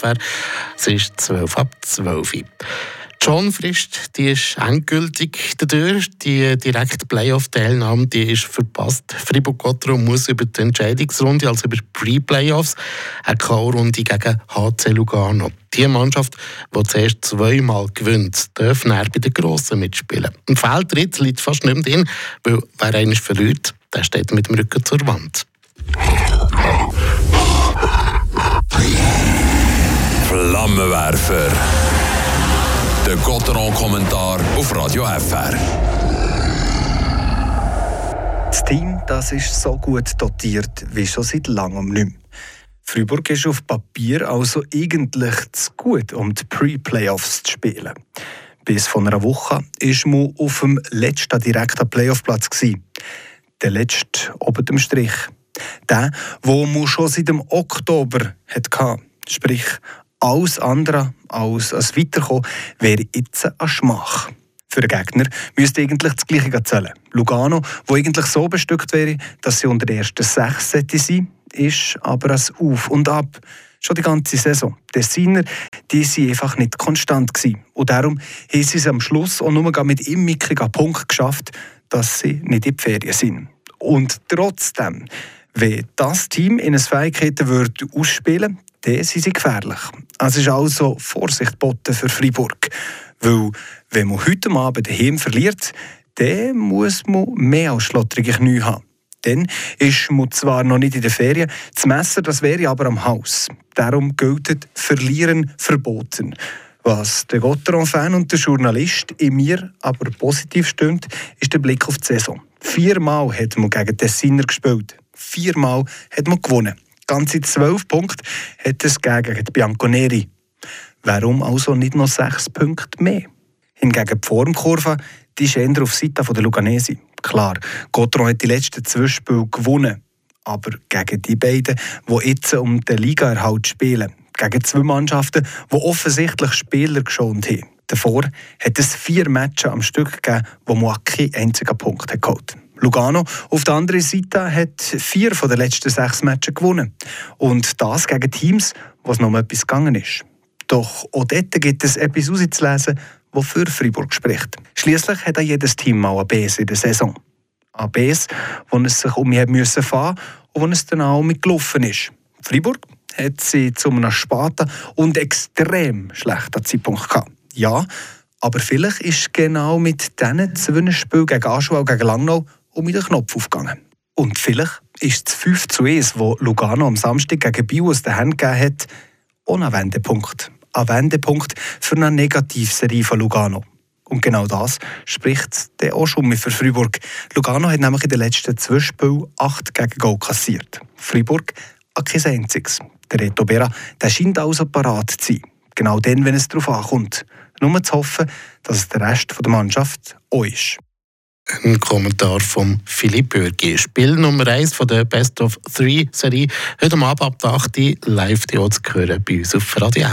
Abwehr. Es ist 12 ab 12. John Frist, die ist endgültig dadurch. Die direkte Playoff-Teilnahme die ist verpasst. Fribourg-Gotteron muss über die Entscheidungsrunde, also über die Pre-Playoffs, eine K.O.-Runde gegen HC Lugano. Die Mannschaft, die zuerst zweimal gewinnt, darf näher bei den Grossen mitspielen. Ein Fehltritt liegt fast nicht mehr drin, weil wer einmal verliert, der steht mit dem Rücken zur Wand. Flammenwerfer der Gotteron-Kommentar auf Radio FR. Das Team das ist so gut dotiert wie schon seit langem nicht mehr. Freiburg ist auf Papier also eigentlich zu gut, um die Pre-Playoffs zu spielen. Bis vor einer Woche war man auf dem letzten direkten Playoff-Platz. Der letzte oben dem Strich. Der, wo man schon seit dem Oktober hatte. Sprich, alles andere als, als Weiterkommen wäre jetzt ein Schmach. Für den Gegner müsste eigentlich das Gleiche zählen. Lugano, wo eigentlich so bestückt wäre, dass sie unter den ersten sechs sein sollte, ist aber ein Auf und Ab. Schon die ganze Saison. Die Sinner, die waren einfach nicht konstant. Gewesen. Und darum haben sie es am Schluss auch nur mit einem mickrigen Punkt geschafft, dass sie nicht in die Ferien sind. Und trotzdem, wenn das Team in Fähigkeiten würde ausspielen dann sind sie gefährlich. Es ist also Vorsicht geboten für Freiburg. Weil, wenn man heute Abend daheim verliert, dann muss man mehr als schlottrige Knie haben. Dann ist man zwar noch nicht in der Ferien, das Messer das wäre aber am Haus. Darum gilt Verlieren verboten. Was der Gotteron-Fan und der Journalist in mir aber positiv stimmt, ist der Blick auf die Saison. Viermal hat man gegen Tessiner gespielt. Viermal hat man gewonnen. Ganze zwölf Punkte hat es gegen Bianconeri. Warum also nicht noch sechs Punkte mehr? Hingegen die Formkurve die ist eher auf Seite der Luganesi. Klar, Gotron hat die letzten zwei Spiele gewonnen. Aber gegen die beiden, die jetzt um den Ligaerhalt spielen, gegen zwei Mannschaften, die offensichtlich Spieler geschont haben. Davor hat es vier Matches am Stück gegeben, wo keinen einzigen Punkt geholt hat. Lugano auf der anderen Seite hat vier von den letzten sechs Matches gewonnen. Und das gegen Teams, wo es noch etwas gegangen ist. Doch auch dort gibt es etwas auszulesen, das für Freiburg spricht. Schließlich hat auch jedes Team mal ein BS in der Saison. Ein BS, wo es sich um fahren und wo es dann auch mitgelaufen ist. Freiburg hat sie zu einem späten und extrem schlechten Zeitpunkt gehabt. Ja, aber vielleicht ist genau mit diesen zwei Spielen gegen Aschua und gegen Langnau und mit dem Knopf aufgegangen. Und vielleicht ist das 5 zu 1, das Lugano am Samstag gegen Bio aus der Hand gegeben hat, ohne ein Wendepunkt. Ein Wendepunkt für eine Negativserie von Lugano. Und genau das spricht der auch schon für Freiburg. Lugano hat nämlich in den letzten zwei Spielen acht gegen Goal kassiert. Freiburg hat kein einziges. Der Reto Bera der scheint also parat zu sein. Genau dann, wenn es darauf ankommt. Nur zu hoffen, dass es der Rest der Mannschaft auch ist. Ein Kommentar von Philipp Bürgi. Spiel Nummer 1 von der Best of Three Serie. Heute Abend ab 8 Uhr live die zu hören bei uns auf Radio